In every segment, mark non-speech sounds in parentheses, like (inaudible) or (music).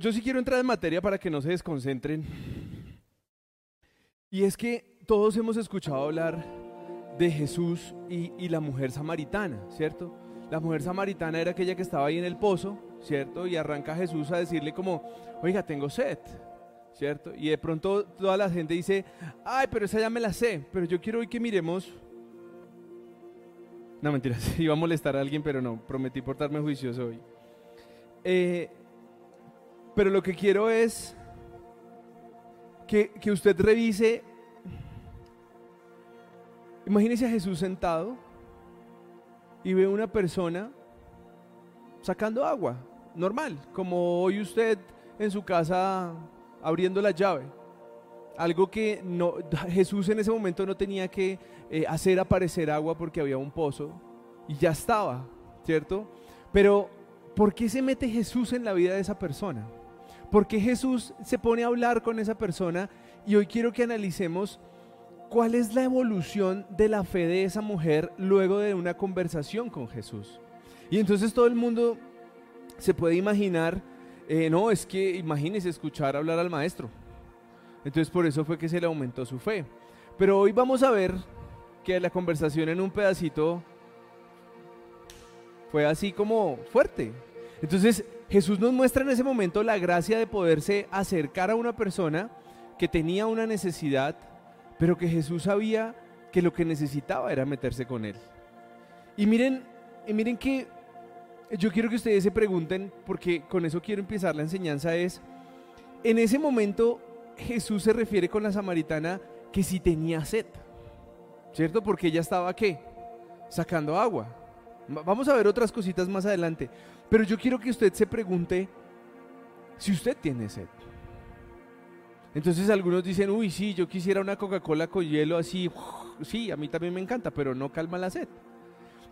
yo sí quiero entrar en materia para que no se desconcentren. Y es que todos hemos escuchado hablar de Jesús y, y la mujer samaritana, ¿cierto? La mujer samaritana era aquella que estaba ahí en el pozo, ¿cierto? Y arranca Jesús a decirle como, oiga, tengo sed, ¿cierto? Y de pronto toda la gente dice, ay, pero esa ya me la sé, pero yo quiero hoy que miremos... No, mentiras, (laughs) iba a molestar a alguien, pero no, prometí portarme juicioso hoy. Eh, pero lo que quiero es que, que usted revise, imagínese a Jesús sentado y ve una persona sacando agua, normal, como hoy usted en su casa abriendo la llave. Algo que no, (laughs) Jesús en ese momento no tenía que eh, hacer aparecer agua porque había un pozo y ya estaba, ¿cierto? Pero, ¿por qué se mete Jesús en la vida de esa persona? ¿Por qué Jesús se pone a hablar con esa persona? Y hoy quiero que analicemos cuál es la evolución de la fe de esa mujer luego de una conversación con Jesús. Y entonces todo el mundo se puede imaginar, eh, no, es que imagínese escuchar hablar al maestro. Entonces por eso fue que se le aumentó su fe. Pero hoy vamos a ver que la conversación en un pedacito fue así como fuerte. Entonces Jesús nos muestra en ese momento la gracia de poderse acercar a una persona que tenía una necesidad, pero que Jesús sabía que lo que necesitaba era meterse con él. Y miren, y miren que yo quiero que ustedes se pregunten, porque con eso quiero empezar la enseñanza, es, en ese momento Jesús se refiere con la samaritana que si tenía sed, ¿cierto? Porque ella estaba qué? Sacando agua. Vamos a ver otras cositas más adelante, pero yo quiero que usted se pregunte si usted tiene sed. Entonces algunos dicen, uy, sí, yo quisiera una Coca-Cola con hielo así, sí, a mí también me encanta, pero no calma la sed.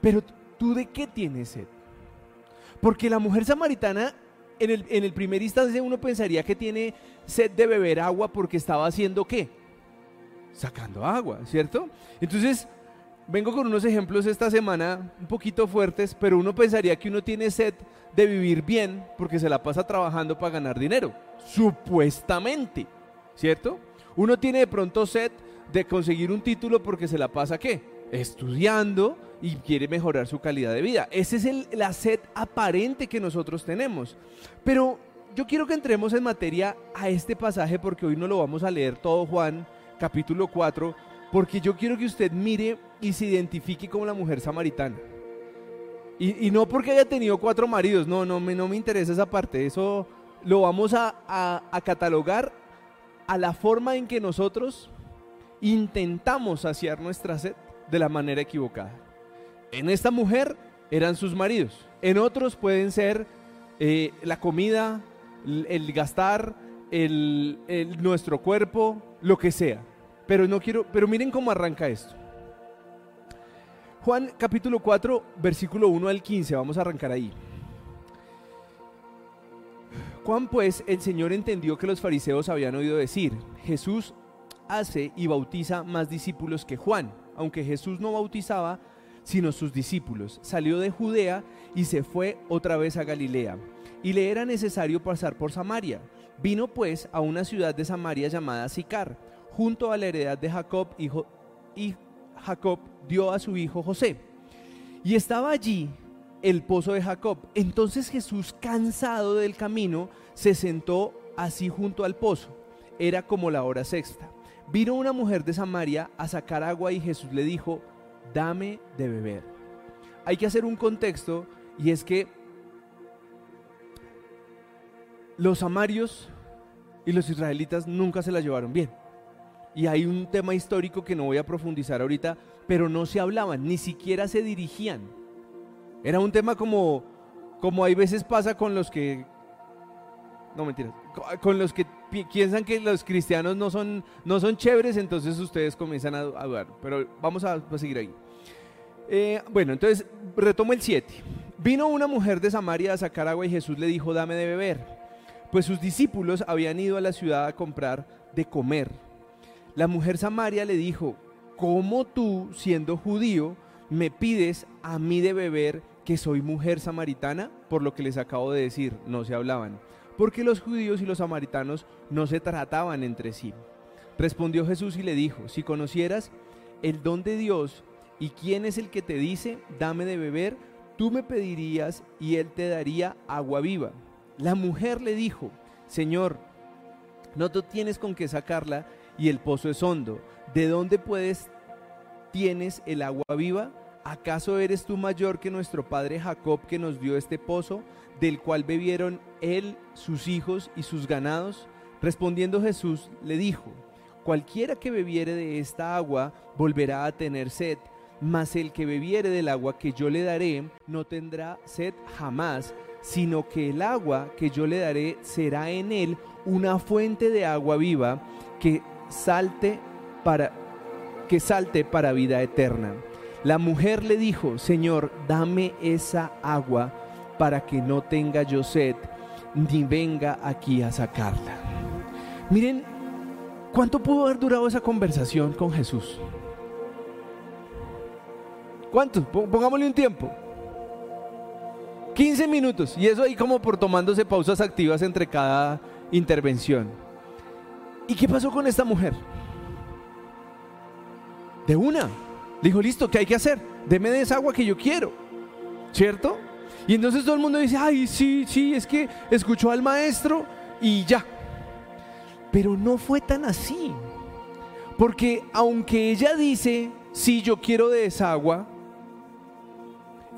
Pero tú de qué tienes sed? Porque la mujer samaritana, en el, en el primer instante uno pensaría que tiene sed de beber agua porque estaba haciendo qué? Sacando agua, ¿cierto? Entonces, vengo con unos ejemplos esta semana un poquito fuertes, pero uno pensaría que uno tiene sed de vivir bien porque se la pasa trabajando para ganar dinero, supuestamente, ¿cierto? Uno tiene de pronto sed de conseguir un título porque se la pasa qué? Estudiando y quiere mejorar su calidad de vida. Esa es el, la sed aparente que nosotros tenemos. Pero yo quiero que entremos en materia a este pasaje porque hoy no lo vamos a leer todo Juan capítulo 4, porque yo quiero que usted mire y se identifique como la mujer samaritana. Y, no porque haya tenido cuatro maridos, no, no me, no me interesa esa parte, eso lo vamos a, a, catalogar a la forma en que nosotros intentamos saciar nuestra sed de la manera equivocada. En esta mujer eran sus maridos, en otros pueden ser eh, la comida, el, gastar, el, nuestro cuerpo, lo que sea. Pero no quiero, pero miren cómo arranca esto. Juan capítulo 4, versículo 1 al 15, vamos a arrancar ahí. Juan pues el Señor entendió que los fariseos habían oído decir, Jesús hace y bautiza más discípulos que Juan, aunque Jesús no bautizaba, sino sus discípulos. Salió de Judea y se fue otra vez a Galilea, y le era necesario pasar por Samaria. Vino pues a una ciudad de Samaria llamada Sicar, junto a la heredad de Jacob, hijo, y Jacob dio a su hijo José. Y estaba allí el pozo de Jacob. Entonces Jesús, cansado del camino, se sentó así junto al pozo. Era como la hora sexta. Vino una mujer de Samaria a sacar agua y Jesús le dijo, dame de beber. Hay que hacer un contexto y es que los samarios y los israelitas nunca se la llevaron bien. Y hay un tema histórico que no voy a profundizar ahorita, pero no se hablaban, ni siquiera se dirigían. Era un tema como, como hay veces pasa con los que, no mentiras, con los que piensan que los cristianos no son, no son chéveres, entonces ustedes comienzan a, a dudar. Pero vamos a, seguir ahí. Eh, bueno, entonces retomo el 7. Vino una mujer de Samaria a sacar agua y Jesús le dijo, dame de beber. Pues sus discípulos habían ido a la ciudad a comprar de comer. La mujer Samaria le dijo, ¿cómo tú, siendo judío, me pides a mí de beber que soy mujer samaritana? Por lo que les acabo de decir, no se hablaban. porque los judíos y los samaritanos no se trataban entre sí. Respondió Jesús y le dijo, si conocieras el don de Dios y quién es el que te dice, dame de beber, tú me pedirías y él te daría agua viva. La mujer le dijo, Señor, no tú tienes con qué sacarla y el pozo es hondo. ¿De dónde puedes tienes el agua viva? ¿Acaso eres tú mayor que nuestro padre Jacob que nos dio este pozo, del cual bebieron él, sus hijos y sus ganados? Respondiendo Jesús le dijo, Cualquiera que bebiere de esta agua volverá a tener sed, mas el que bebiere del agua que yo le daré no tendrá sed jamás, sino que el agua que yo le daré será en él una fuente de agua viva que salte para que salte para vida eterna. La mujer le dijo, Señor, dame esa agua para que no tenga yo sed ni venga aquí a sacarla. Miren ¿Cuánto pudo haber durado esa conversación con Jesús? ¿Cuánto? Pongámosle un tiempo. 15 minutos. Y eso ahí como por tomándose pausas activas entre cada intervención. ¿Y qué pasó con esta mujer? De una. Dijo, listo, ¿qué hay que hacer? Deme de esa que yo quiero. ¿Cierto? Y entonces todo el mundo dice, ay, sí, sí, es que escuchó al maestro y ya, pero no fue tan así. Porque aunque ella dice, sí, yo quiero de esa agua,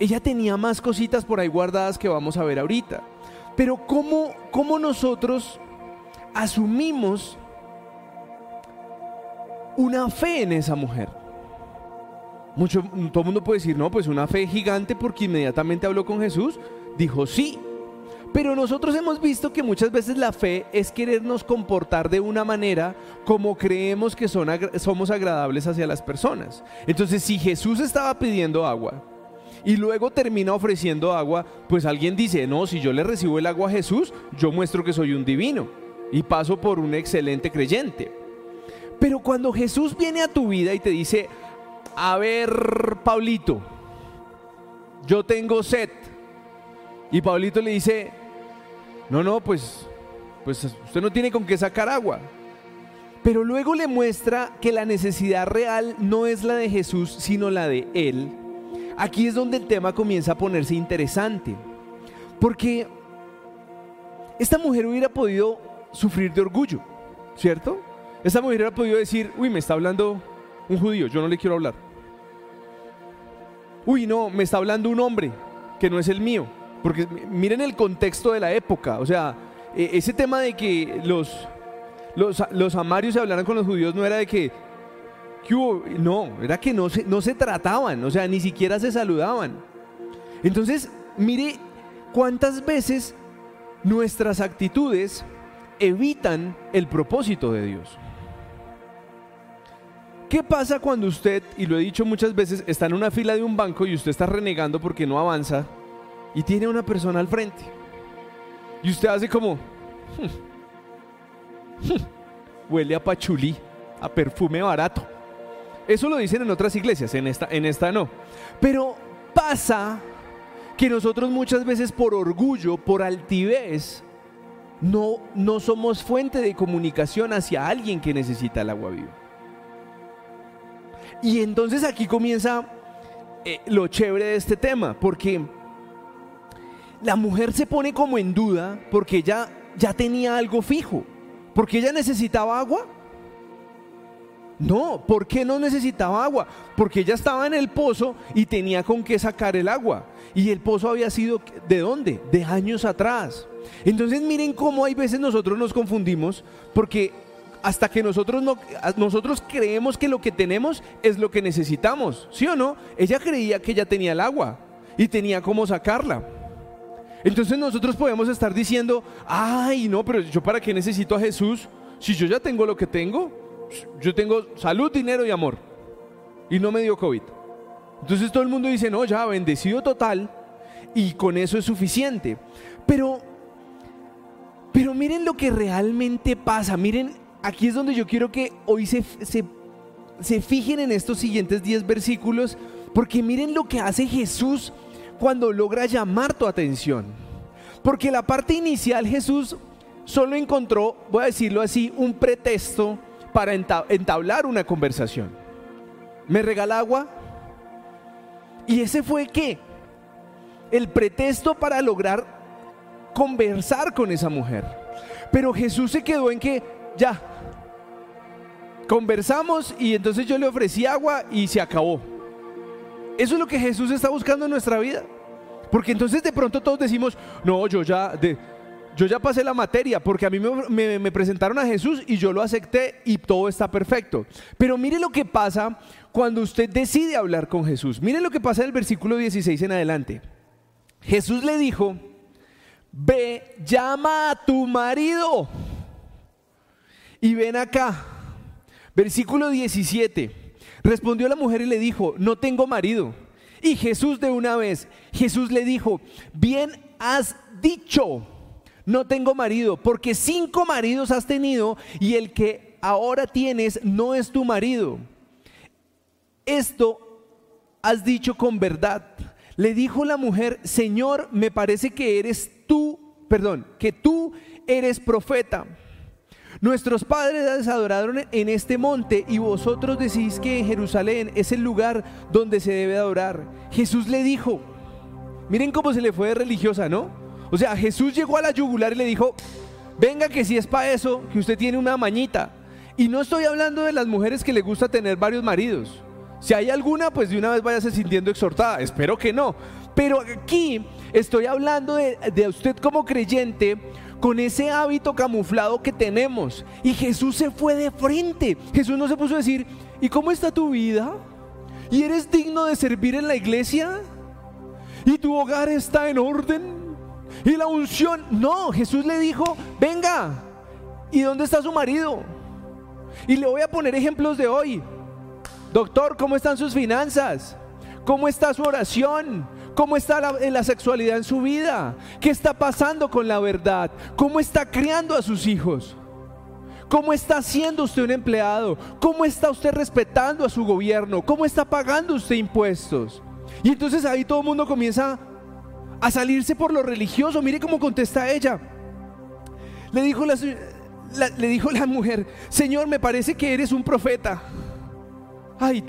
ella tenía más cositas por ahí guardadas que vamos a ver ahorita. Pero ¿cómo, cómo nosotros asumimos una fe en esa mujer? Mucho, todo el mundo puede decir, no, pues una fe gigante porque inmediatamente habló con Jesús. Dijo, sí, pero nosotros hemos visto que muchas veces la fe es querernos comportar de una manera como creemos que son somos agradables hacia las personas. Entonces, si Jesús estaba pidiendo agua y luego termina ofreciendo agua, pues alguien dice, no, si yo le recibo el agua a Jesús, yo muestro que soy un divino y paso por un excelente creyente. Pero cuando Jesús viene a tu vida y te dice, a ver, Paulito, yo tengo sed. Y Paulito le dice, no, no, pues, pues usted no tiene con qué sacar agua. Pero luego le muestra que la necesidad real no es la de Jesús, sino la de Él. Aquí es donde el tema comienza a ponerse interesante. Porque esta mujer hubiera podido sufrir de orgullo, ¿cierto? Esta mujer hubiera podido decir, uy, me está hablando un judío, yo no le quiero hablar. Uy, no, me está hablando un hombre que no es el mío. Porque miren el contexto de la época, o sea, e, ese tema de que los, los, amarios se hablaran con los judíos no era de que, no, era que no se, no se trataban, o sea, ni siquiera se saludaban. Entonces, mire cuántas veces nuestras actitudes evitan el propósito de Dios. ¿Qué pasa cuando usted, y lo he dicho muchas veces, está en una fila de un banco y usted está renegando porque no avanza? y tiene una persona al frente. Y usted hace como... Huele a pachulí, a perfume barato. Eso lo dicen en otras iglesias, en esta, en esta no. Pero pasa que nosotros muchas veces por orgullo, por altivez, no, no somos fuente de comunicación hacia alguien que necesita el agua viva. Y entonces aquí comienza eh, lo chévere de este tema, porque la mujer se pone como en duda porque ella ya tenía algo fijo. ¿Porque ella necesitaba agua? No, ¿por qué no necesitaba agua? Porque ella estaba en el pozo y tenía con qué sacar el agua. Y el pozo había sido, ¿de dónde? De años atrás. Entonces miren cómo hay veces nosotros nos confundimos porque hasta que nosotros no nosotros creemos que lo que tenemos es lo que necesitamos, ¿sí o no? Ella creía que ella tenía el agua y tenía cómo sacarla. Entonces nosotros podemos estar diciendo, ay, no, pero yo para qué necesito a Jesús si yo ya tengo lo que tengo. Yo tengo salud, dinero y amor. Y no me dio COVID. Entonces todo el mundo dice, no, ya, bendecido total. Y con eso es suficiente. Pero, pero miren lo que realmente pasa. Miren, aquí es donde yo quiero que hoy se, se, se fijen en estos siguientes 10 versículos. Porque miren lo que hace Jesús cuando logra llamar tu atención. Porque la parte inicial Jesús solo encontró, voy a decirlo así, un pretexto para entablar una conversación. ¿Me regala agua? Y ese fue qué? El pretexto para lograr conversar con esa mujer. Pero Jesús se quedó en que ya, conversamos y entonces yo le ofrecí agua y se acabó. Eso es lo que Jesús está buscando en nuestra vida. Porque entonces de pronto todos decimos, no, yo ya, de, yo ya pasé la materia, porque a mí me, me, presentaron a Jesús y yo lo acepté y todo está perfecto. Pero mire lo que pasa cuando usted decide hablar con Jesús. Mire lo que pasa en el versículo 16 en adelante. Jesús le dijo, ve, llama a tu marido y ven acá. Versículo 17. Respondió la mujer y le dijo, no tengo marido. Y Jesús de una vez, Jesús le dijo, bien has dicho, no tengo marido, porque cinco maridos has tenido y el que ahora tienes no es tu marido. Esto has dicho con verdad. Le dijo la mujer, Señor, me parece que eres tú, perdón, que tú eres profeta. Nuestros padres adoraron en este monte y vosotros decís que en Jerusalén es el lugar donde se debe adorar. Jesús le dijo, miren cómo se le fue de religiosa, ¿no? O sea, Jesús llegó a la yugular y le dijo, venga que si es para eso, que usted tiene una mañita. Y no estoy hablando de las mujeres que le gusta tener varios maridos. Si hay alguna, pues de una vez váyase sintiendo exhortada. Espero que no. Pero aquí estoy hablando de, de usted como creyente con ese hábito camuflado que tenemos. Y Jesús se fue de frente. Jesús no se puso a decir, ¿y cómo está tu vida? ¿Y eres digno de servir en la iglesia? ¿Y tu hogar está en orden? ¿Y la unción? No, Jesús le dijo, venga, ¿y dónde está su marido? Y le voy a poner ejemplos de hoy. Doctor, ¿cómo están sus finanzas? ¿Cómo está su oración? ¿Cómo está la, sexualidad en su vida? ¿Qué está pasando con la verdad? ¿Cómo está criando a sus hijos? ¿Cómo está siendo usted un empleado? ¿Cómo está usted respetando a su gobierno? ¿Cómo está pagando usted impuestos? Y entonces ahí todo el mundo comienza a salirse por lo religioso. Mire cómo contesta ella. Le dijo la, mujer, Señor, me parece que eres un profeta. Ay,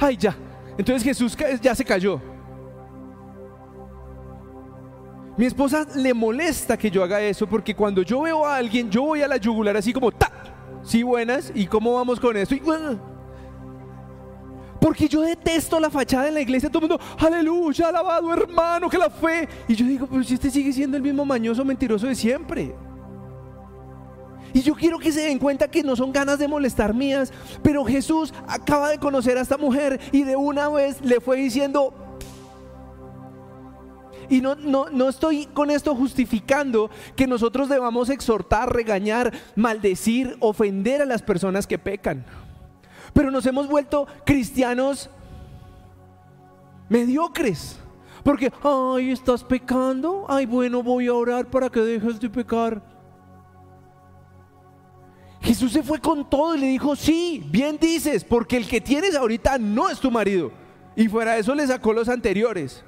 ay, ya. Entonces Jesús ya se cayó. Mi esposa le molesta que yo haga eso porque cuando yo veo a alguien, yo voy a la yugular así como, ¡ta! Sí, buenas, ¿y cómo vamos con esto? porque yo detesto la fachada en la iglesia, todo el mundo, aleluya, alabado hermano, que la fe. Y yo digo, pero si este sigue siendo el mismo mañoso, mentiroso de siempre. Y yo quiero que se den cuenta que no son ganas de molestar mías, pero Jesús acaba de conocer a esta mujer y de una vez le fue diciendo, y no, no, no, estoy con esto justificando que nosotros debamos exhortar, regañar, maldecir, ofender a las personas que pecan. Pero nos hemos vuelto cristianos mediocres. Porque, ay, estás pecando. Ay, bueno, voy a orar para que dejes de pecar. Jesús se fue con todo y le dijo, sí, bien dices, porque el que tienes ahorita no es tu marido. Y fuera de eso le sacó los anteriores.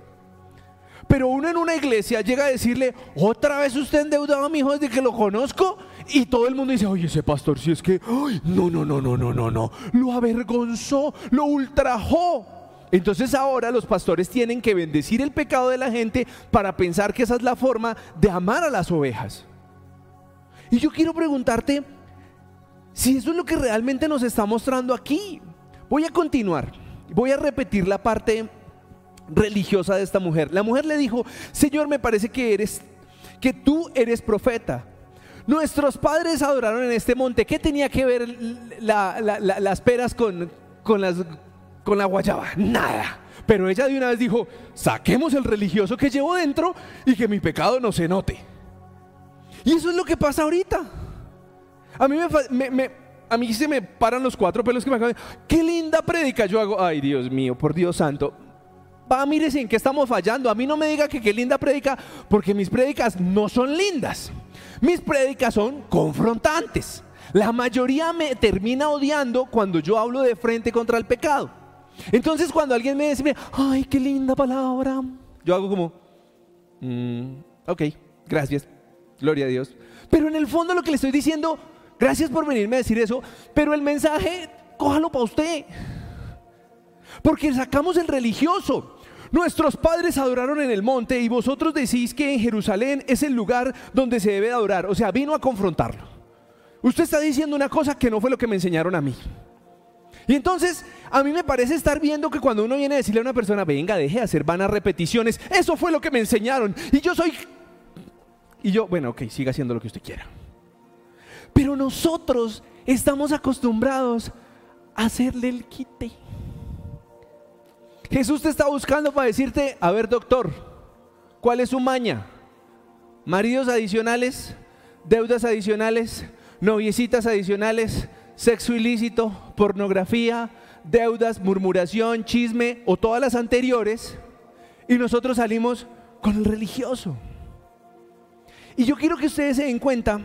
Pero uno en una iglesia llega a decirle, otra vez usted endeudado a mi hijo desde que lo conozco. Y todo el mundo dice, oye, ese pastor, si es que, no, no, no, no, no, no, no, lo avergonzó, lo ultrajó. Entonces ahora los pastores tienen que bendecir el pecado de la gente para pensar que esa es la forma de amar a las ovejas. Y yo quiero preguntarte, si eso es lo que realmente nos está mostrando aquí. Voy a continuar, voy a repetir la parte religiosa de esta mujer. La mujer le dijo, Señor, me parece que eres, que tú eres profeta. Nuestros padres adoraron en este monte. ¿Qué tenía que ver las peras con, con, las, con la guayaba? Nada. Pero ella de una vez dijo, saquemos el religioso que llevo dentro y que mi pecado no se note. Y eso es lo que pasa ahorita. A mí, me, a mí se me paran los cuatro pelos que me acaban. ¡Qué linda predica! Yo hago, ay Dios mío, por Dios santo. Va, mírese en qué estamos fallando. A mí no me diga que qué linda predica, porque mis prédicas no son lindas. Mis prédicas son confrontantes. La mayoría me termina odiando cuando yo hablo de frente contra el pecado. Entonces cuando alguien me dice, ay, qué linda palabra, yo hago como, mm, ok, gracias, gloria a Dios. Pero en el fondo lo que le estoy diciendo, gracias por venirme a decir eso, pero el mensaje, cójalo para usted. Porque sacamos el religioso. Nuestros padres adoraron en el monte y vosotros decís que en Jerusalén es el lugar donde se debe adorar. O sea, vino a confrontarlo. Usted está diciendo una cosa que no fue lo que me enseñaron a mí. Y entonces, a mí me parece estar viendo que cuando uno viene a decirle a una persona, venga, deje de hacer vanas repeticiones, eso fue lo que me enseñaron. Y yo soy... Y yo, bueno, ok, siga haciendo lo que usted quiera. Pero nosotros estamos acostumbrados a hacerle el quite. Jesús te está buscando para decirte, a ver doctor, ¿cuál es su maña? Maridos adicionales, deudas adicionales, noviecitas adicionales, sexo ilícito, pornografía, deudas, murmuración, chisme o todas las anteriores, y nosotros salimos con el religioso. Y yo quiero que ustedes se den cuenta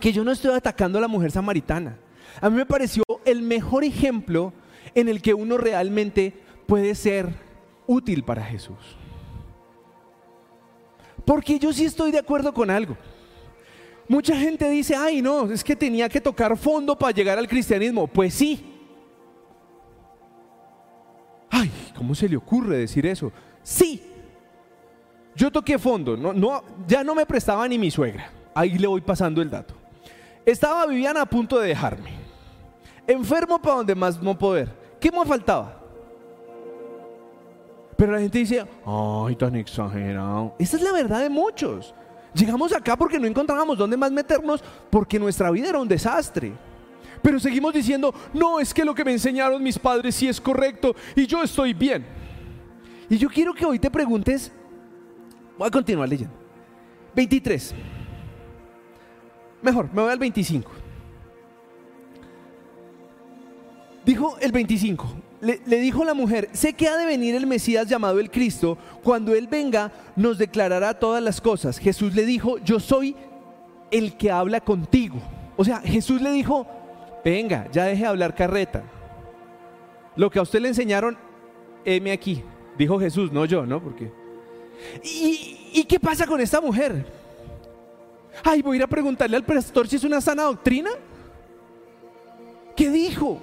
que yo no estoy atacando a la mujer samaritana. A mí me pareció el mejor ejemplo en el que uno realmente puede ser útil para Jesús. Porque yo sí estoy de acuerdo con algo. Mucha gente dice, ay no, es que tenía que tocar fondo para llegar al cristianismo. Pues sí. Ay, ¿cómo se le ocurre decir eso? Sí. Yo toqué fondo, no, no, ya no me prestaba ni mi suegra. Ahí le voy pasando el dato. Estaba Viviana a punto de dejarme. Enfermo para donde más no poder. ¿Qué me faltaba? Pero la gente dice, ay, tan exagerado. Esa es la verdad de muchos. Llegamos acá porque no encontrábamos dónde más meternos, porque nuestra vida era un desastre. Pero seguimos diciendo, no, es que lo que me enseñaron mis padres sí es correcto y yo estoy bien. Y yo quiero que hoy te preguntes, voy a continuar leyendo. 23. Mejor, me voy al 25. Dijo el 25, le, dijo la mujer, sé que ha de venir el Mesías llamado el Cristo, cuando Él venga nos declarará todas las cosas. Jesús le dijo, yo soy el que habla contigo. O sea, Jesús le dijo, venga, ya deje de hablar carreta. Lo que a usted le enseñaron, heme aquí. Dijo Jesús, no yo, ¿no? Porque... ¿Y, ¿Y qué pasa con esta mujer? Ay, voy a ir a preguntarle al pastor si es una sana doctrina. ¿Qué dijo?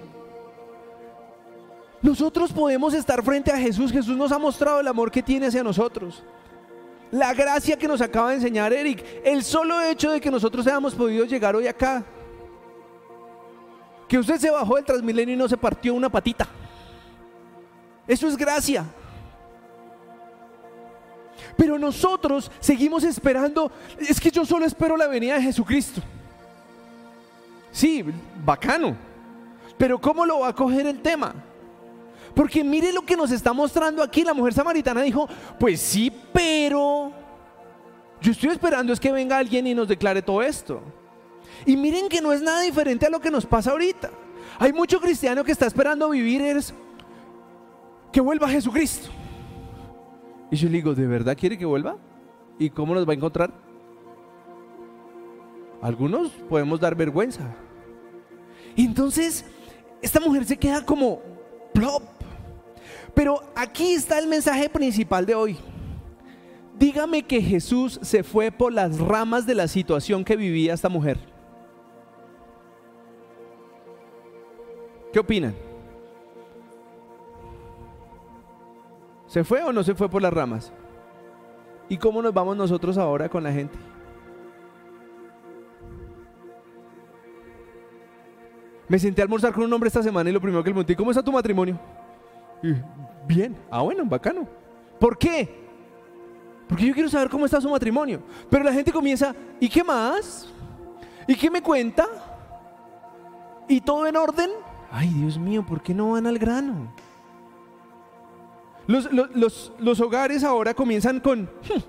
Nosotros podemos estar frente a Jesús. Jesús nos ha mostrado el amor que tiene hacia nosotros. La gracia que nos acaba de enseñar Eric. El solo hecho de que nosotros hayamos podido llegar hoy acá. Que usted se bajó del Transmilenio y no se partió una patita. Eso es gracia. Pero nosotros seguimos esperando. Es que yo solo espero la venida de Jesucristo. Sí, bacano. Pero ¿cómo lo va a coger el tema? Porque mire lo que nos está mostrando aquí. La mujer samaritana dijo, pues sí, pero yo estoy esperando es que venga alguien y nos declare todo esto. Y miren que no es nada diferente a lo que nos pasa ahorita. Hay mucho cristiano que está esperando vivir es que vuelva Jesucristo. Y yo le digo, ¿de verdad quiere que vuelva? ¿Y cómo nos va a encontrar? Algunos podemos dar vergüenza. entonces, esta mujer se queda como plop. Pero aquí está el mensaje principal de hoy. Dígame que Jesús se fue por las ramas de la situación que vivía esta mujer. ¿Qué opinan? ¿Se fue o no se fue por las ramas? ¿Y cómo nos vamos nosotros ahora con la gente? Me senté a almorzar con un hombre esta semana y lo primero que le pregunté, ¿cómo está tu matrimonio? Bien, ah bueno, bacano. ¿Por qué? Porque yo quiero saber cómo está su matrimonio. Pero la gente comienza, ¿y qué más? ¿Y qué me cuenta? ¿Y todo en orden? Ay, Dios mío, ¿por qué no van al grano? Los, hogares ahora comienzan con, hmm,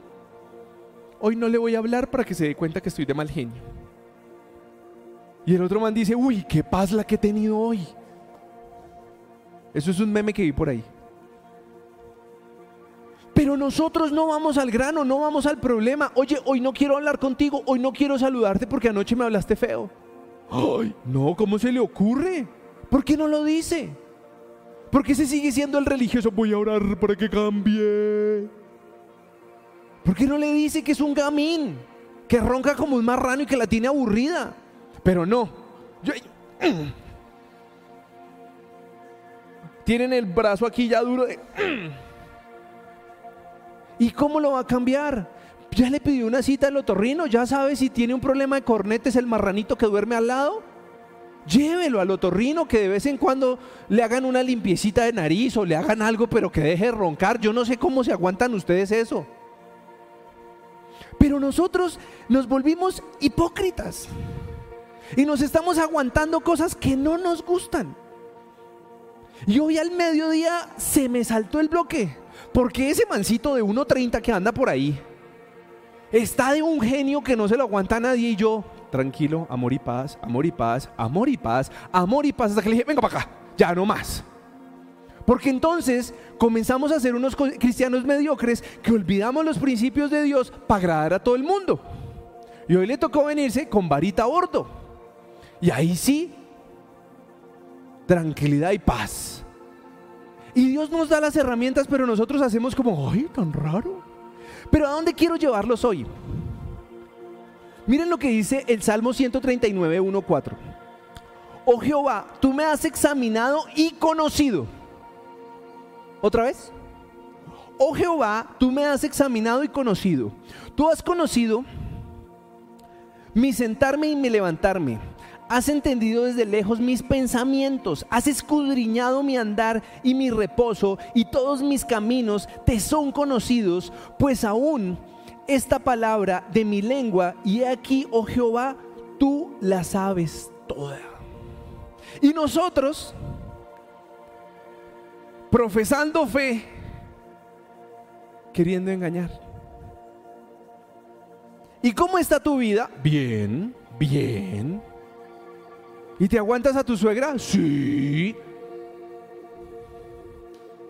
hoy no le voy a hablar para que se dé cuenta que estoy de mal genio. Y el otro man dice, uy, qué paz la que he tenido hoy. Eso es un meme que vi por ahí. Pero nosotros no vamos al grano, no vamos al problema. Oye, hoy no quiero hablar contigo, hoy no quiero saludarte porque anoche me hablaste feo. Ay, no, ¿cómo se le ocurre? ¿Por qué no lo dice? ¿Por qué se sigue siendo el religioso? Voy a orar para que cambie. ¿Por qué no le dice que es un gamín? que ronca como un marrano y que la tiene aburrida. Pero no. (clears throat) tienen el brazo aquí ya duro ¿Y cómo lo va a cambiar? Ya le pidió una cita al otorrino, ya sabe si tiene un problema de cornetes el marranito que duerme al lado. Llévelo al otorrino que de vez en cuando le hagan una limpiecita de nariz o le hagan algo, pero que deje de roncar. Yo no sé cómo se aguantan ustedes eso. Pero nosotros nos volvimos hipócritas y nos estamos aguantando cosas que no nos gustan. Y hoy al mediodía se me saltó el bloque, porque ese mancito de 1.30 que anda por ahí está de un genio que no se lo aguanta a nadie y yo, tranquilo, amor y paz, amor y paz, amor y paz, amor y paz, hasta que le dije, venga para acá, ya no más. Porque entonces comenzamos a ser unos cristianos mediocres que olvidamos los principios de Dios para agradar a todo el mundo. Y hoy le tocó venirse con varita a bordo. Y ahí sí, tranquilidad y paz. Y Dios nos da las herramientas, pero nosotros hacemos como, ay, tan raro. Pero ¿a dónde quiero llevarlos hoy? Miren lo que dice el Salmo 139, 1, 4. Oh Jehová, tú me has examinado y conocido. ¿Otra vez? Oh Jehová, tú me has examinado y conocido. Tú has conocido mi sentarme y mi levantarme. Has entendido desde lejos mis pensamientos, has escudriñado mi andar y mi reposo, y todos mis caminos te son conocidos, pues aún esta palabra de mi lengua, y aquí, oh Jehová, tú la sabes toda. Y nosotros, profesando fe, queriendo engañar. ¿Y cómo está tu vida? Bien, bien. ¿Y te aguantas a tu suegra? Sí.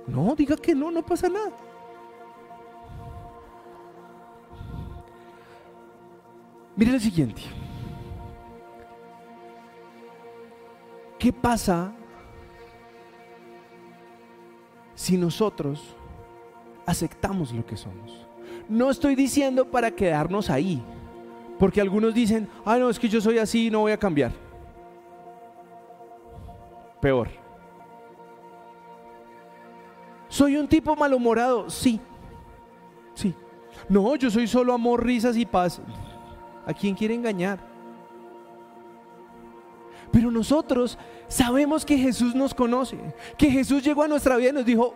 No, diga que no, no pasa nada. Mire lo siguiente. ¿Qué pasa si nosotros aceptamos lo que somos? No estoy diciendo para quedarnos ahí, porque algunos dicen, ah, no, es que yo soy así y no voy a cambiar. Peor. ¿Soy un tipo malhumorado? Sí. Sí. No, yo soy solo amor, risas y paz. ¿A quién quiere engañar? Pero nosotros sabemos que Jesús nos conoce, que Jesús llegó a nuestra vida y nos dijo,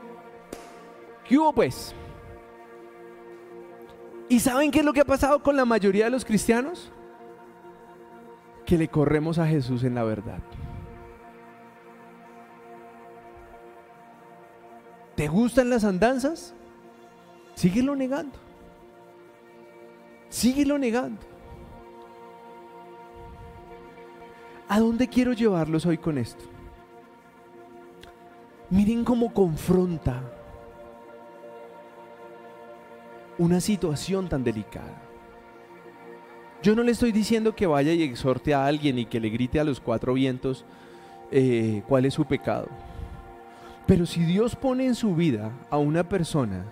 ¿qué hubo pues? ¿Y saben qué es lo que ha pasado con la mayoría de los cristianos? Que le corremos a Jesús en la verdad. ¿Te gustan las andanzas? Síguelo negando. Síguelo negando. ¿A dónde quiero llevarlos hoy con esto? Miren cómo confronta una situación tan delicada. Yo no le estoy diciendo que vaya y exhorte a alguien y que le grite a los cuatro vientos eh, cuál es su pecado. Pero si Dios pone en su vida a una persona,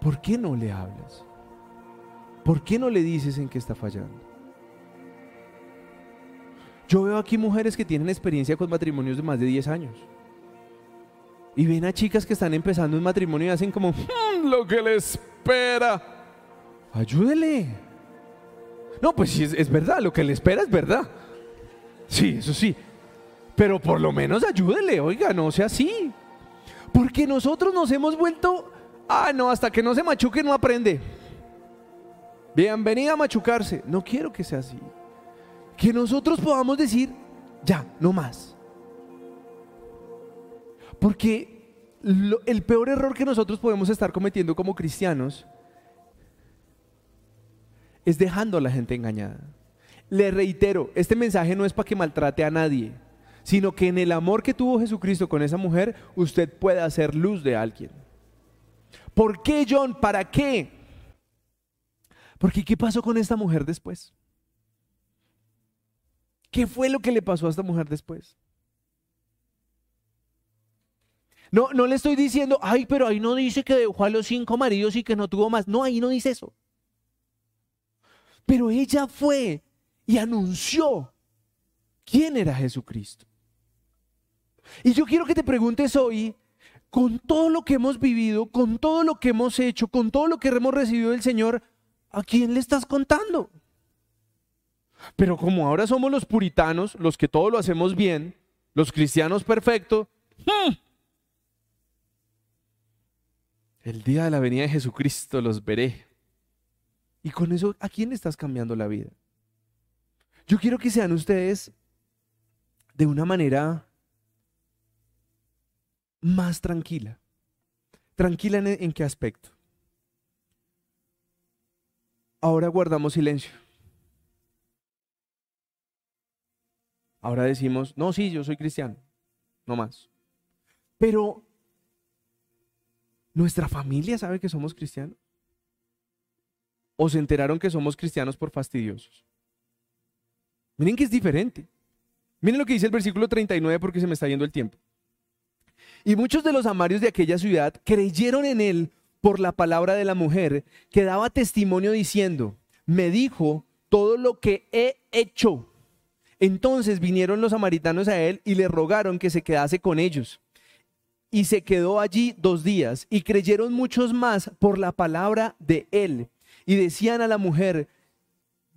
¿por qué no le hablas? ¿Por qué no le dices en qué está fallando? Yo veo aquí mujeres que tienen experiencia con matrimonios de más de 10 años. Y ven a chicas que están empezando un matrimonio y hacen como, hmm, lo que le espera. Ayúdele. No, pues sí, es, es verdad, lo que le espera es verdad. Sí, eso sí. Pero por lo menos ayúdele, oiga, no sea así. Porque nosotros nos hemos vuelto, ah, no, hasta que no se machuque no aprende. Bienvenida a machucarse. No quiero que sea así que nosotros podamos decir, ya, no más. Porque el peor error que nosotros podemos estar cometiendo como cristianos es dejando a la gente engañada. Le reitero, este mensaje no es para que maltrate a nadie, sino que en el amor que tuvo Jesucristo con esa mujer, usted puede hacer luz de alguien. ¿Por qué, John? ¿Para qué? Porque ¿qué pasó con esta mujer después? ¿Qué fue lo que le pasó a esta mujer después? No, no le estoy diciendo, ay, pero ahí no dice que dejó a los cinco maridos y que no tuvo más. No, ahí no dice eso. Pero ella fue y anunció quién era Jesucristo. Y yo quiero que te preguntes hoy, con todo lo que hemos vivido, con todo lo que hemos hecho, con todo lo que hemos recibido del Señor, ¿a quién le estás contando? Pero como ahora somos los puritanos, los que todo lo hacemos bien, los cristianos perfectos, ¡hmm! el día de la venida de Jesucristo los veré. Y con eso, ¿a quién le estás cambiando la vida? Yo quiero que sean ustedes de una manera más tranquila. ¿Tranquila en, qué aspecto? Ahora guardamos silencio. Ahora decimos, no, sí, yo soy cristiano, no más. Pero, ¿nuestra familia sabe que somos cristianos? ¿O se enteraron que somos cristianos por fastidiosos? Miren que es diferente. Miren lo que dice el versículo 39 porque se me está yendo el tiempo. Y muchos de los amarios de aquella ciudad creyeron en él por la palabra de la mujer que daba testimonio diciendo, me dijo todo lo que he hecho. Entonces vinieron los samaritanos a él y le rogaron que se quedase con ellos. Y se quedó allí dos días y creyeron muchos más por la palabra de él. Y decían a la mujer,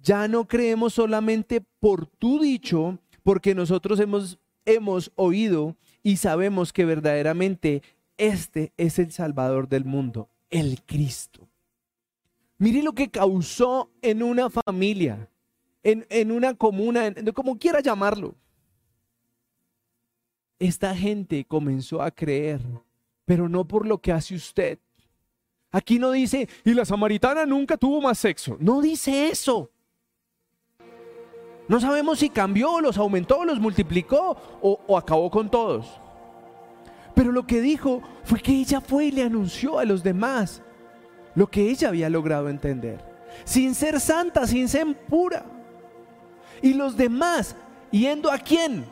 ya no creemos solamente por tu dicho, porque nosotros hemos, hemos oído y sabemos que verdaderamente este es el Salvador del mundo, el Cristo. Mire lo que causó en una familia, en, en una comuna, como quiera llamarlo. Esta gente comenzó a creer, pero no por lo que hace usted. Aquí no dice, y la samaritana nunca tuvo más sexo. No dice eso. No sabemos si cambió, los aumentó, los multiplicó o, acabó con todos. Pero lo que dijo fue que ella fue y le anunció a los demás lo que ella había logrado entender. Sin ser santa, sin ser pura. Y los demás, yendo a quién?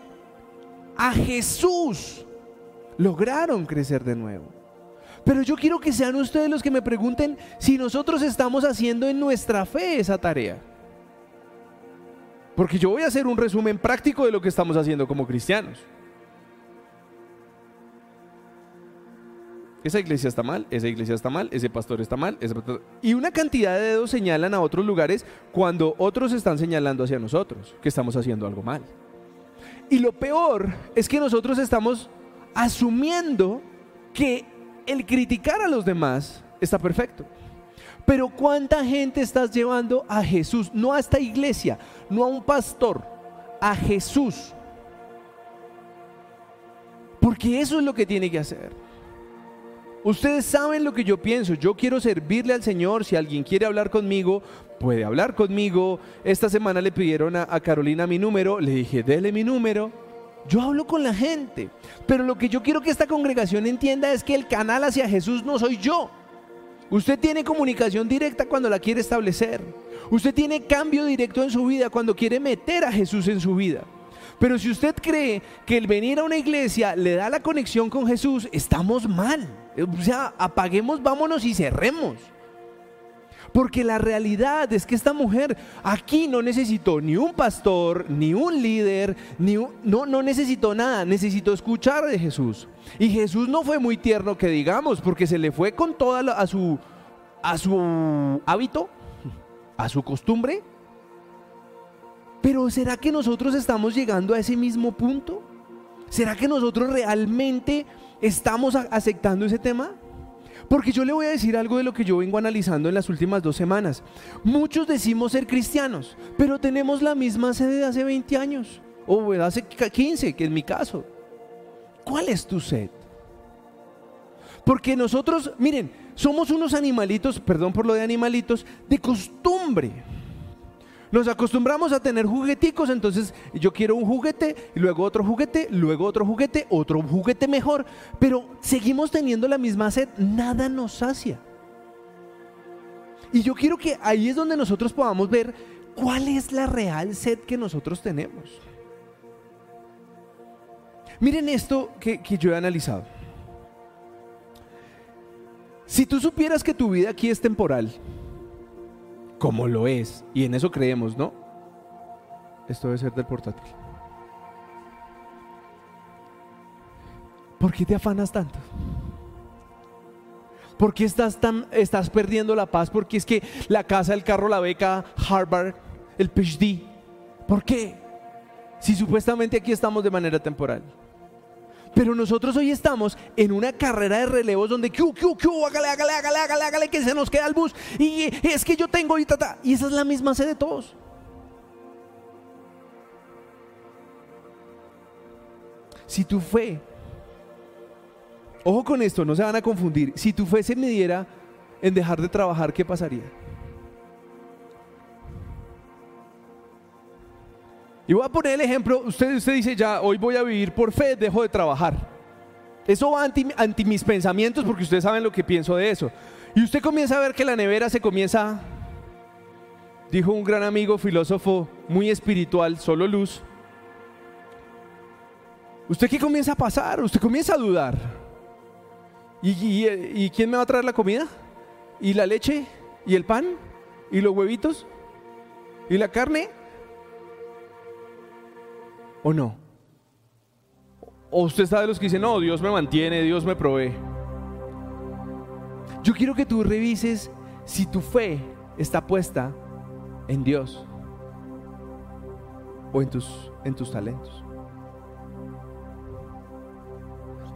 A Jesús, lograron crecer de nuevo. Pero yo quiero que sean ustedes los que me pregunten si nosotros estamos haciendo en nuestra fe esa tarea. Porque yo voy a hacer un resumen práctico de lo que estamos haciendo como cristianos. Esa iglesia está mal, esa iglesia está mal, ese pastor está mal. Y una cantidad de dedos señalan a otros lugares cuando otros están señalando hacia nosotros que estamos haciendo algo mal. Y lo peor es que nosotros estamos asumiendo que el criticar a los demás está perfecto. Pero ¿cuánta gente estás llevando a Jesús? No a esta iglesia, no a un pastor, a Jesús. Porque eso es lo que tiene que hacer. Ustedes saben lo que yo pienso. Yo quiero servirle al Señor. Si alguien quiere hablar conmigo, puede hablar conmigo. Esta semana le pidieron a, Carolina mi número. Le dije, dele mi número. Yo hablo con la gente. Pero lo que yo quiero que esta congregación entienda es que el canal hacia Jesús no soy yo. Usted tiene comunicación directa cuando la quiere establecer. Usted tiene cambio directo en su vida cuando quiere meter a Jesús en su vida. Pero si usted cree que el venir a una iglesia le da la conexión con Jesús, estamos mal. O sea, apaguemos, vámonos y cerremos. Porque la realidad es que esta mujer aquí no necesitó ni un pastor, ni un líder, ni no, no necesitó nada, necesitó escuchar de Jesús. Y Jesús no fue muy tierno que digamos, porque se le fue con toda a su a su hábito, a su costumbre. Pero ¿será que nosotros estamos llegando a ese mismo punto? ¿Será que nosotros realmente estamos aceptando ese tema? Porque yo le voy a decir algo de lo que yo vengo analizando en las últimas dos semanas. Muchos decimos ser cristianos, pero tenemos la misma sede de hace 20 años, o de hace 15, que es mi caso. ¿Cuál es tu sed? Porque nosotros, miren, somos unos animalitos, perdón por lo de animalitos, de costumbre. Nos acostumbramos a tener jugueticos, entonces yo quiero un juguete, luego otro juguete, luego otro juguete, otro juguete mejor, pero seguimos teniendo la misma sed, nada nos sacia. Y yo quiero que ahí es donde nosotros podamos ver cuál es la real sed que nosotros tenemos. Miren esto que, que yo he analizado. Si tú supieras que tu vida aquí es temporal, como lo es, y en eso creemos, ¿no? Esto debe ser del portátil. ¿Por qué te afanas tanto? ¿Por qué estás, tan, estás perdiendo la paz? Porque es que la casa, el carro, la beca, Harvard, el PhD. ¿Por qué? Si supuestamente aquí estamos de manera temporal. Pero nosotros hoy estamos en una carrera de relevos donde Q, Q, Q, hágale, hágale, hágale, hágale, hágale, que se nos queda el bus. Y es que yo tengo y ta, Y esa es la misma sed de todos. Si tu fe, ojo con esto, no se van a confundir. Si tu fe se midiera en dejar de trabajar, ¿qué pasaría? Y voy a poner el ejemplo, usted, usted dice ya, hoy voy a vivir por fe, dejo de trabajar. Eso va anti, anti mis pensamientos porque ustedes saben lo que pienso de eso. Y usted comienza a ver que la nevera se comienza, dijo un gran amigo filósofo muy espiritual, solo luz. ¿Usted qué comienza a pasar? Usted comienza a dudar. ¿Y, y quién me va a traer la comida? ¿Y la leche? ¿Y el pan? ¿Y los huevitos? ¿Y la carne? ¿O no? ¿O usted está de los que dicen, no, Dios me mantiene, Dios me provee? Yo quiero que tú revises si tu fe está puesta en Dios o en tus, en tus talentos.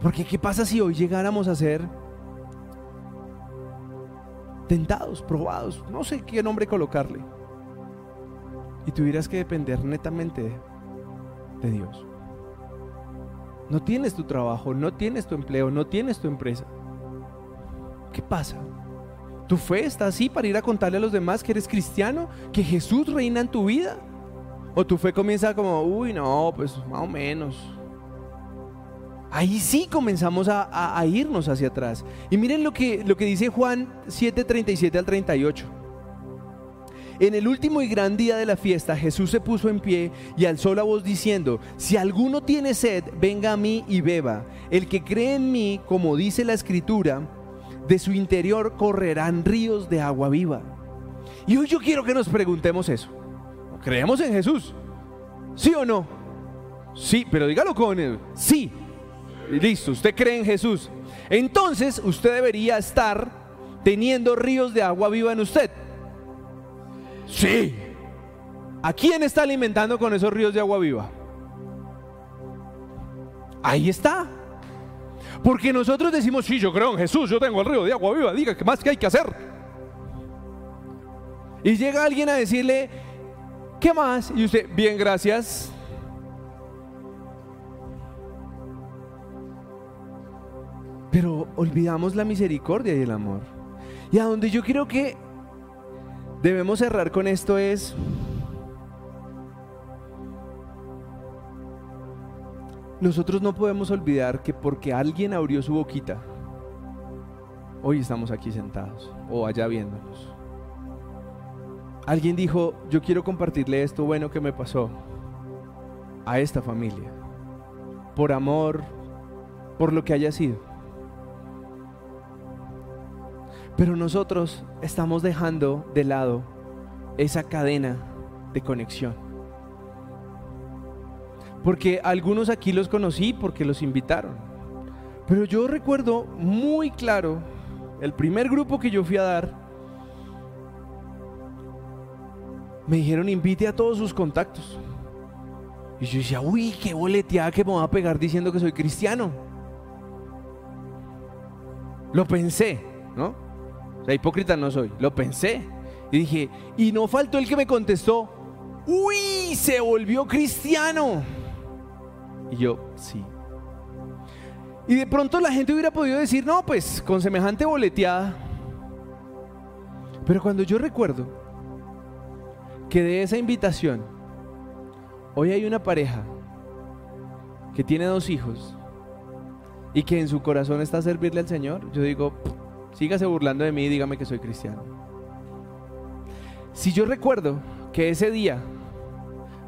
Porque ¿qué pasa si hoy llegáramos a ser tentados, probados? No sé qué nombre colocarle. Y tuvieras que depender netamente de de Dios. No tienes tu trabajo, no tienes tu empleo, no tienes tu empresa. ¿Qué pasa? ¿Tu fe está así para ir a contarle a los demás que eres cristiano, que Jesús reina en tu vida? ¿O tu fe comienza como, uy, no, pues más o menos? Ahí sí comenzamos a, irnos hacia atrás. Y miren lo que, lo que dice Juan 7:37 al 38. En el último y gran día de la fiesta, Jesús se puso en pie y alzó la voz diciendo, si alguno tiene sed, venga a mí y beba. El que cree en mí, como dice la escritura, de su interior correrán ríos de agua viva. Y hoy yo quiero que nos preguntemos eso. ¿Creemos en Jesús? ¿Sí o no? Sí, pero dígalo con él. Sí. Listo, usted cree en Jesús. Entonces usted debería estar teniendo ríos de agua viva en usted. Sí. ¿A quién está alimentando con esos ríos de agua viva? Ahí está. Porque nosotros decimos, sí, yo creo en Jesús, yo tengo el río de agua viva, diga, ¿qué más que hay que hacer? Y llega alguien a decirle, ¿qué más? Y usted, bien, gracias. Pero olvidamos la misericordia y el amor. Y a donde yo quiero que debemos cerrar con esto es... Nosotros no podemos olvidar que porque alguien abrió su boquita, hoy estamos aquí sentados o allá viéndonos. Alguien dijo, yo quiero compartirle esto bueno que me pasó a esta familia, por amor, por lo que haya sido. Pero nosotros estamos dejando de lado esa cadena de conexión. Porque algunos aquí los conocí porque los invitaron. Pero yo recuerdo muy claro el primer grupo que yo fui a dar. Me dijeron invite a todos sus contactos. Y yo decía, uy, qué boleteada que me va a pegar diciendo que soy cristiano. Lo pensé, ¿no? La hipócrita no soy. Lo pensé. Y dije, y no faltó el que me contestó, uy, se volvió cristiano. Y yo, sí. Y de pronto la gente hubiera podido decir, no, pues con semejante boleteada. Pero cuando yo recuerdo que de esa invitación, hoy hay una pareja que tiene dos hijos y que en su corazón está a servirle al Señor, yo digo, Sígase burlando de mí y dígame que soy cristiano. Si yo recuerdo que ese día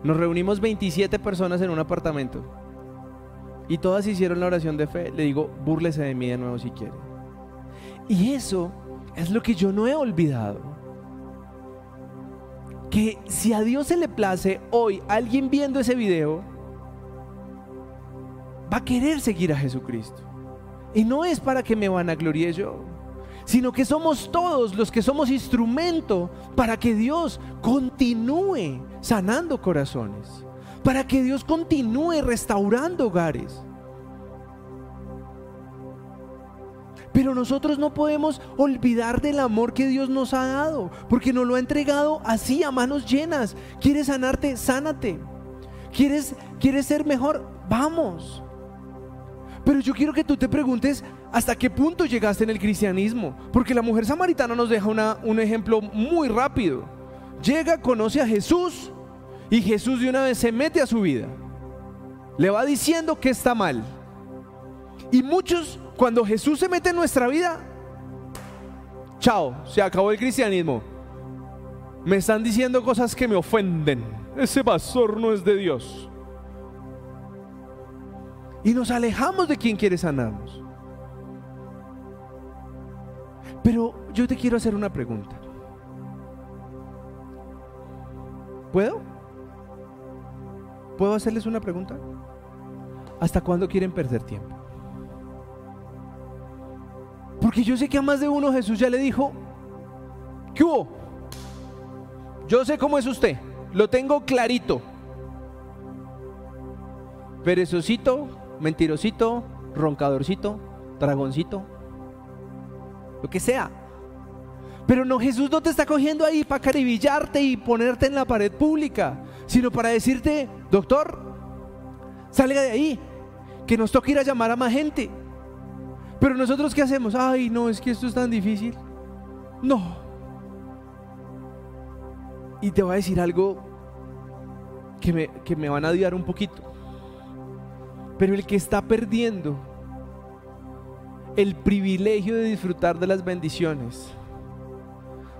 nos reunimos 27 personas en un apartamento y todas hicieron la oración de fe, le digo, búrlese de mí de nuevo si quiere. Y eso es lo que yo no he olvidado. que si a Dios se le place hoy alguien viendo ese video, va a querer seguir a Jesucristo. Y no es para que me vanaglorie yo, sino que somos todos los que somos instrumento para que Dios continúe sanando corazones, para que Dios continúe restaurando hogares. Pero nosotros no podemos olvidar del amor que Dios nos ha dado, porque nos lo ha entregado así a manos llenas. ¿Quieres sanarte? Sánate. ¿Quieres, quieres ser mejor? Vamos. Pero yo quiero que tú te preguntes hasta qué punto llegaste en el cristianismo, porque la mujer samaritana nos deja una, un ejemplo muy rápido. Llega, conoce a Jesús y Jesús de una vez se mete a su vida. Le va diciendo que está mal. Y muchos cuando Jesús se mete en nuestra vida, chao, se acabó el cristianismo. Me están diciendo cosas que me ofenden. Ese pastor no es de Dios. Y nos alejamos de quien quiere sanarnos. Pero yo te quiero hacer una pregunta. ¿Puedo? ¿Puedo hacerles una pregunta? ¿Hasta cuándo quieren perder tiempo? Porque yo sé que a más de uno Jesús ya le dijo, ¿qué hubo? Yo sé cómo es usted, lo tengo clarito. Perezosito, mentirosito, roncadorcito, dragoncito, lo que sea. Pero no, Jesús no te está cogiendo ahí para caribillarte y ponerte en la pared pública, sino para decirte, doctor, salga de ahí, que nos toca ir a llamar a más gente. Pero nosotros qué hacemos? Ay, no, es que esto es tan difícil. No. Y te voy a decir algo que me, que me van a odiar un poquito. Pero el que está perdiendo el privilegio de disfrutar de las bendiciones,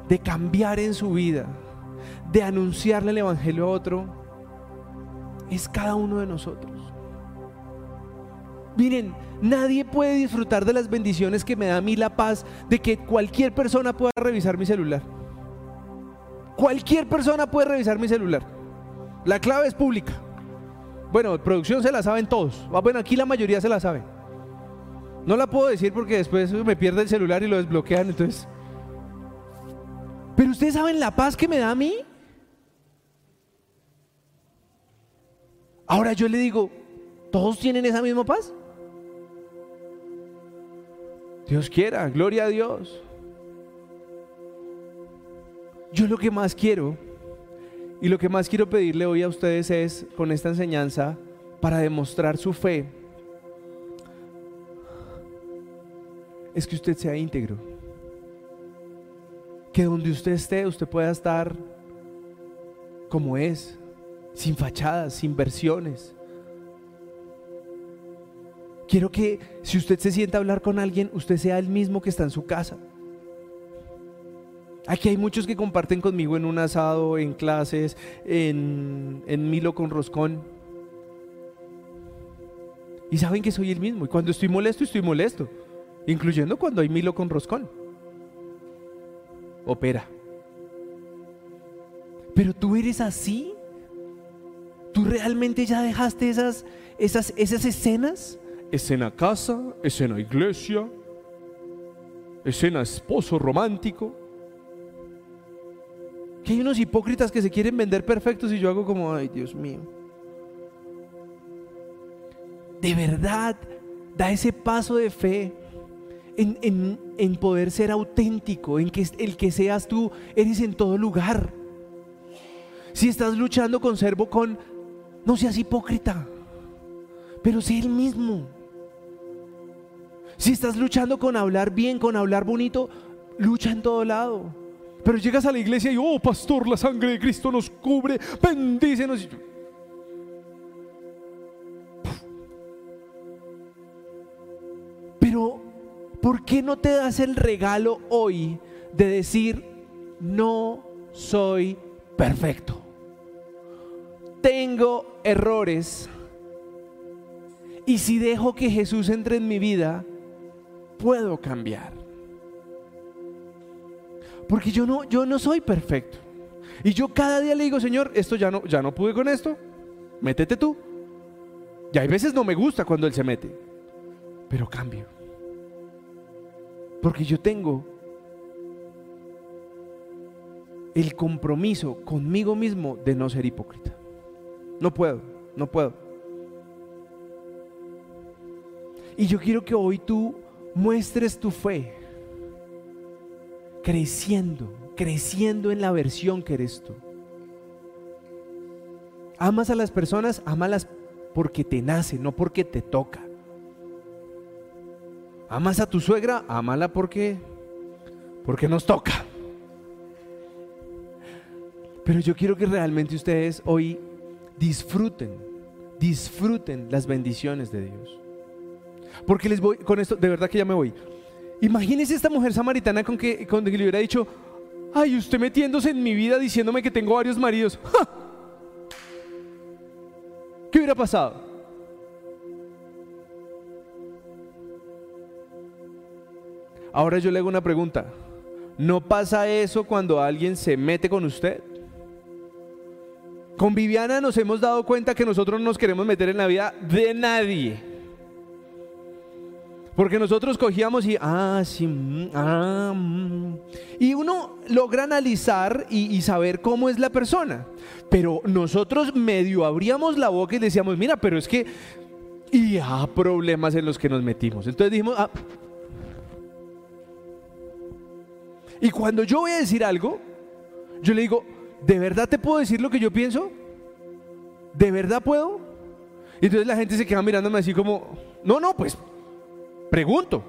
de cambiar en su vida, de anunciarle el Evangelio a otro, es cada uno de nosotros. Miren, Nadie puede disfrutar de las bendiciones que me da a mí la paz de que cualquier persona pueda revisar mi celular. Cualquier persona puede revisar mi celular. La clave es pública. Bueno, producción se la saben todos. Ah, bueno, aquí la mayoría se la sabe. No la puedo decir porque después me pierde el celular y lo desbloquean, entonces. Pero ustedes saben la paz que me da a mí. Ahora yo le digo, ¿todos tienen esa misma paz? Dios quiera, gloria a Dios. Yo lo que más quiero y lo que más quiero pedirle hoy a ustedes es, con esta enseñanza, para demostrar su fe, es que usted sea íntegro. Que donde usted esté, usted pueda estar como es, sin fachadas, sin versiones, Quiero que si usted se sienta a hablar con alguien, usted sea el mismo que está en su casa. Aquí hay muchos que comparten conmigo en un asado, en clases, en, en Milo con Roscón. Y saben que soy el mismo. Y cuando estoy molesto, estoy molesto. Incluyendo cuando hay Milo con Roscón. Opera. Pero tú eres así. ¿Tú realmente ya dejaste esas, esas, esas escenas? escena casa, escena iglesia, escena esposo romántico. Que hay unos hipócritas que se quieren vender perfectos y yo hago como, ay Dios mío. De verdad, da ese paso de fe en, en poder ser auténtico, en que el que seas tú eres en todo lugar. Si estás luchando con servo con, no seas hipócrita, pero sé el mismo. Si estás luchando con hablar bien, con hablar bonito, lucha en todo lado. Pero llegas a la iglesia y, oh, pastor, la sangre de Cristo nos cubre, bendícenos. Pero, ¿por qué no te das el regalo hoy de decir, no soy perfecto? Tengo errores. Y si dejo que Jesús entre en mi vida, puedo cambiar. Porque yo no, yo no soy perfecto. Y yo cada día le digo, Señor, esto ya no, ya no pude con esto, métete tú. Y hay veces no me gusta cuando Él se mete, pero cambio. Porque yo tengo el compromiso conmigo mismo de no ser hipócrita. No puedo, no puedo. Y yo quiero que hoy tú muestres tu fe, creciendo, creciendo en la versión que eres tú. Amas a las personas, amalas porque te nace, no porque te toca. Amas a tu suegra, amala porque porque nos toca. Pero yo quiero que realmente ustedes hoy disfruten, disfruten las bendiciones de Dios. Porque les voy, con esto, de verdad que ya me voy. Imagínese esta mujer samaritana con que, con le hubiera dicho, ay, usted metiéndose en mi vida diciéndome que tengo varios maridos. (laughs) ¿Qué hubiera pasado? Ahora yo le hago una pregunta. ¿No pasa eso cuando alguien se mete con usted? Con Viviana nos hemos dado cuenta que nosotros no nos queremos meter en la vida de nadie. Porque nosotros cogíamos y, ah, sí, mm, ah, mm". y uno logra analizar y, saber cómo es la persona. Pero nosotros medio abríamos la boca y decíamos, mira, pero es que, y ah, problemas en los que nos metimos. Entonces dijimos, ah. Y cuando yo voy a decir algo, yo le digo, ¿de verdad te puedo decir lo que yo pienso? ¿De verdad puedo? Y entonces la gente se queda mirándome así como, no, no, pues Pregunto.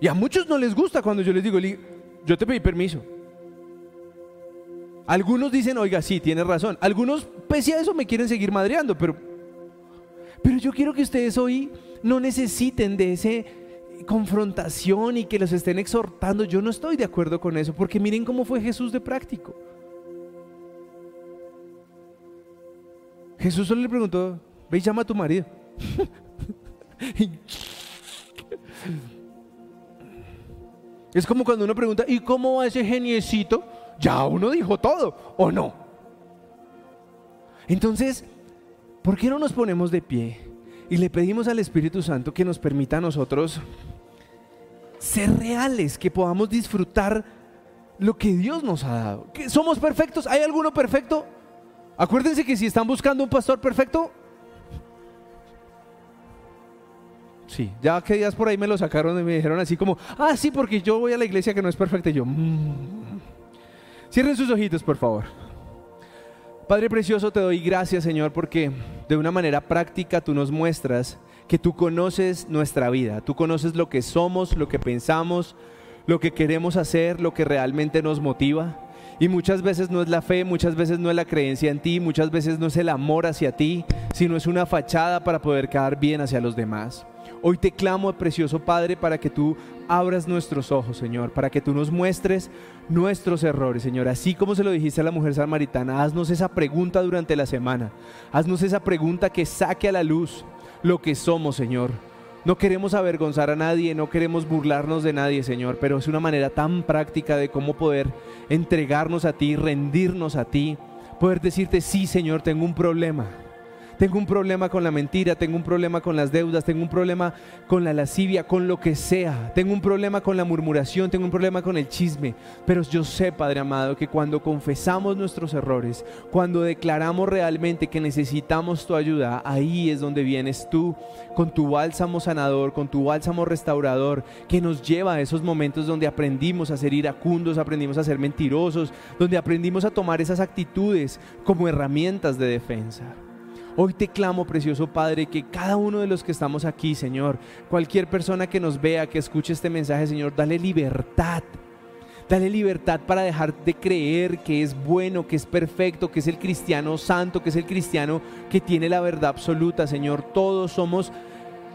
Y a muchos no les gusta cuando yo les digo, yo te pedí permiso. Algunos dicen, oiga, sí, tienes razón. Algunos, pese a eso, me quieren seguir madreando, pero, pero yo quiero que ustedes hoy no necesiten de ese confrontación y que los estén exhortando. Yo no estoy de acuerdo con eso, porque miren cómo fue Jesús de práctico. Jesús solo le preguntó, ve y llama a tu marido. (laughs) Es como cuando uno pregunta, ¿y cómo va ese geniecito? Ya uno dijo todo, ¿o no? Entonces, ¿por qué no nos ponemos de pie y le pedimos al Espíritu Santo que nos permita a nosotros ser reales, que podamos disfrutar lo que Dios nos ha dado? ¿Que ¿Somos perfectos? ¿Hay alguno perfecto? Acuérdense que si están buscando un pastor perfecto, Sí, ya que días por ahí me lo sacaron y me dijeron así como, ah, sí, porque yo voy a la iglesia que no es perfecta. Y yo, mmm. cierren sus ojitos, por favor. Padre Precioso, te doy gracias, Señor, porque de una manera práctica tú nos muestras que tú conoces nuestra vida, tú conoces lo que somos, lo que pensamos, lo que queremos hacer, lo que realmente nos motiva. Y muchas veces no es la fe, muchas veces no es la creencia en ti, muchas veces no es el amor hacia ti, sino es una fachada para poder quedar bien hacia los demás. Hoy te clamo, precioso Padre, para que tú abras nuestros ojos, Señor, para que tú nos muestres nuestros errores, Señor. Así como se lo dijiste a la mujer samaritana, haznos esa pregunta durante la semana. Haznos esa pregunta que saque a la luz lo que somos, Señor. No queremos avergonzar a nadie, no queremos burlarnos de nadie, Señor, pero es una manera tan práctica de cómo poder entregarnos a ti, rendirnos a ti, poder decirte, sí, Señor, tengo un problema tengo un problema con la mentira, tengo un problema con las deudas, tengo un problema con la lascivia, con lo que sea. Tengo un problema con la murmuración, tengo un problema con el chisme. Pero yo sé, Padre amado, que cuando confesamos nuestros errores, cuando declaramos realmente que necesitamos tu ayuda, ahí es donde vienes tú con tu bálsamo sanador, con tu bálsamo restaurador, que nos lleva a esos momentos donde aprendimos a ser iracundos, aprendimos a ser mentirosos, donde aprendimos a tomar esas actitudes como herramientas de defensa. Hoy te clamo, precioso Padre, que cada uno de los que estamos aquí, Señor, cualquier persona que nos vea, que escuche este mensaje, Señor, dale libertad. Dale libertad para dejar de creer que es bueno, que es perfecto, que es el cristiano santo, que es el cristiano que tiene la verdad absoluta, Señor. Todos somos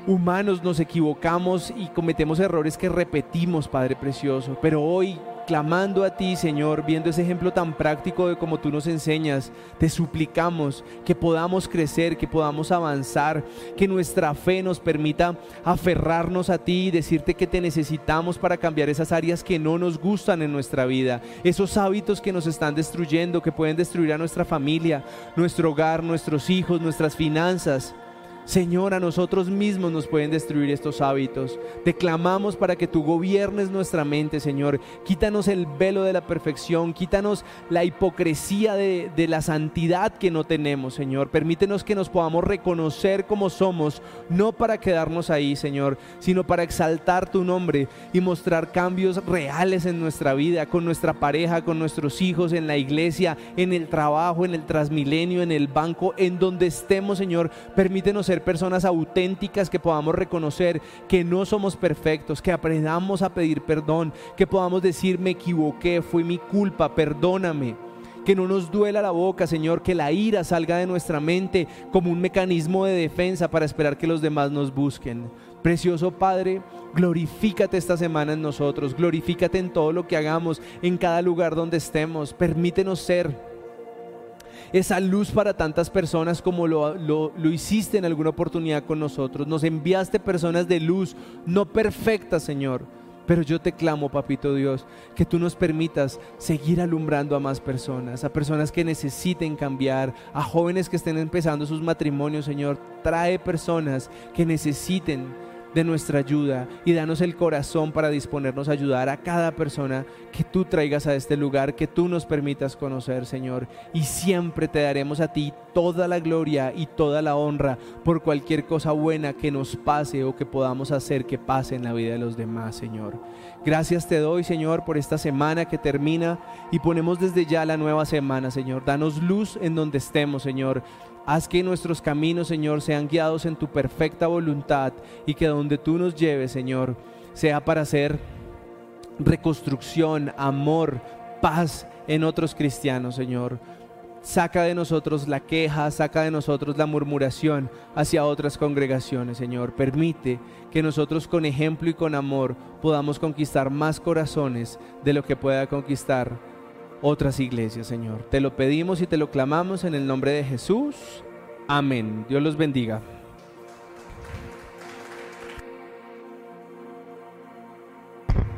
humanos, nos equivocamos y cometemos errores que repetimos, Padre Precioso. Pero hoy clamando a ti, Señor, viendo ese ejemplo tan práctico de como tú nos enseñas, te suplicamos que podamos crecer, que podamos avanzar, que nuestra fe nos permita aferrarnos a ti y decirte que te necesitamos para cambiar esas áreas que no nos gustan en nuestra vida, esos hábitos que nos están destruyendo, que pueden destruir a nuestra familia, nuestro hogar, nuestros hijos, nuestras finanzas. Señor, a nosotros mismos nos pueden destruir estos hábitos. Te clamamos para que tú gobiernes nuestra mente, Señor. Quítanos el velo de la perfección, quítanos la hipocresía de, de, la santidad que no tenemos, Señor. Permítenos que nos podamos reconocer como somos, no para quedarnos ahí, Señor, sino para exaltar tu nombre y mostrar cambios reales en nuestra vida, con nuestra pareja, con nuestros hijos, en la iglesia, en el trabajo, en el transmilenio, en el banco, en donde estemos, Señor. Permítenos ser personas auténticas, que podamos reconocer que no somos perfectos, que aprendamos a pedir perdón, que podamos decir me equivoqué, fue mi culpa, perdóname. Que no nos duela la boca, Señor, que la ira salga de nuestra mente como un mecanismo de defensa para esperar que los demás nos busquen. Precioso Padre, glorifícate esta semana en nosotros, glorifícate en todo lo que hagamos, en cada lugar donde estemos. Permítenos ser esa luz para tantas personas como lo, lo, hiciste en alguna oportunidad con nosotros. Nos enviaste personas de luz, no perfectas, Señor. Pero yo te clamo, papito Dios, que tú nos permitas seguir alumbrando a más personas, a personas que necesiten cambiar, a jóvenes que estén empezando sus matrimonios, Señor. Trae personas que necesiten de nuestra ayuda y danos el corazón para disponernos a ayudar a cada persona que tú traigas a este lugar, que tú nos permitas conocer, Señor. Y siempre te daremos a ti toda la gloria y toda la honra por cualquier cosa buena que nos pase o que podamos hacer que pase en la vida de los demás, Señor. Gracias te doy, Señor, por esta semana que termina y ponemos desde ya la nueva semana, Señor. Danos luz en donde estemos, Señor. Haz que nuestros caminos, Señor, sean guiados en tu perfecta voluntad y que donde tú nos lleves, Señor, sea para hacer reconstrucción, amor, paz en otros cristianos, Señor. Saca de nosotros la queja, saca de nosotros la murmuración hacia otras congregaciones, Señor. Permite que nosotros con ejemplo y con amor podamos conquistar más corazones de lo que pueda conquistar otras iglesias, Señor. Te lo pedimos y te lo clamamos en el nombre de Jesús. Amén. Dios los bendiga.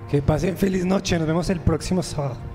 Que pasen feliz noche. Nos vemos el próximo sábado.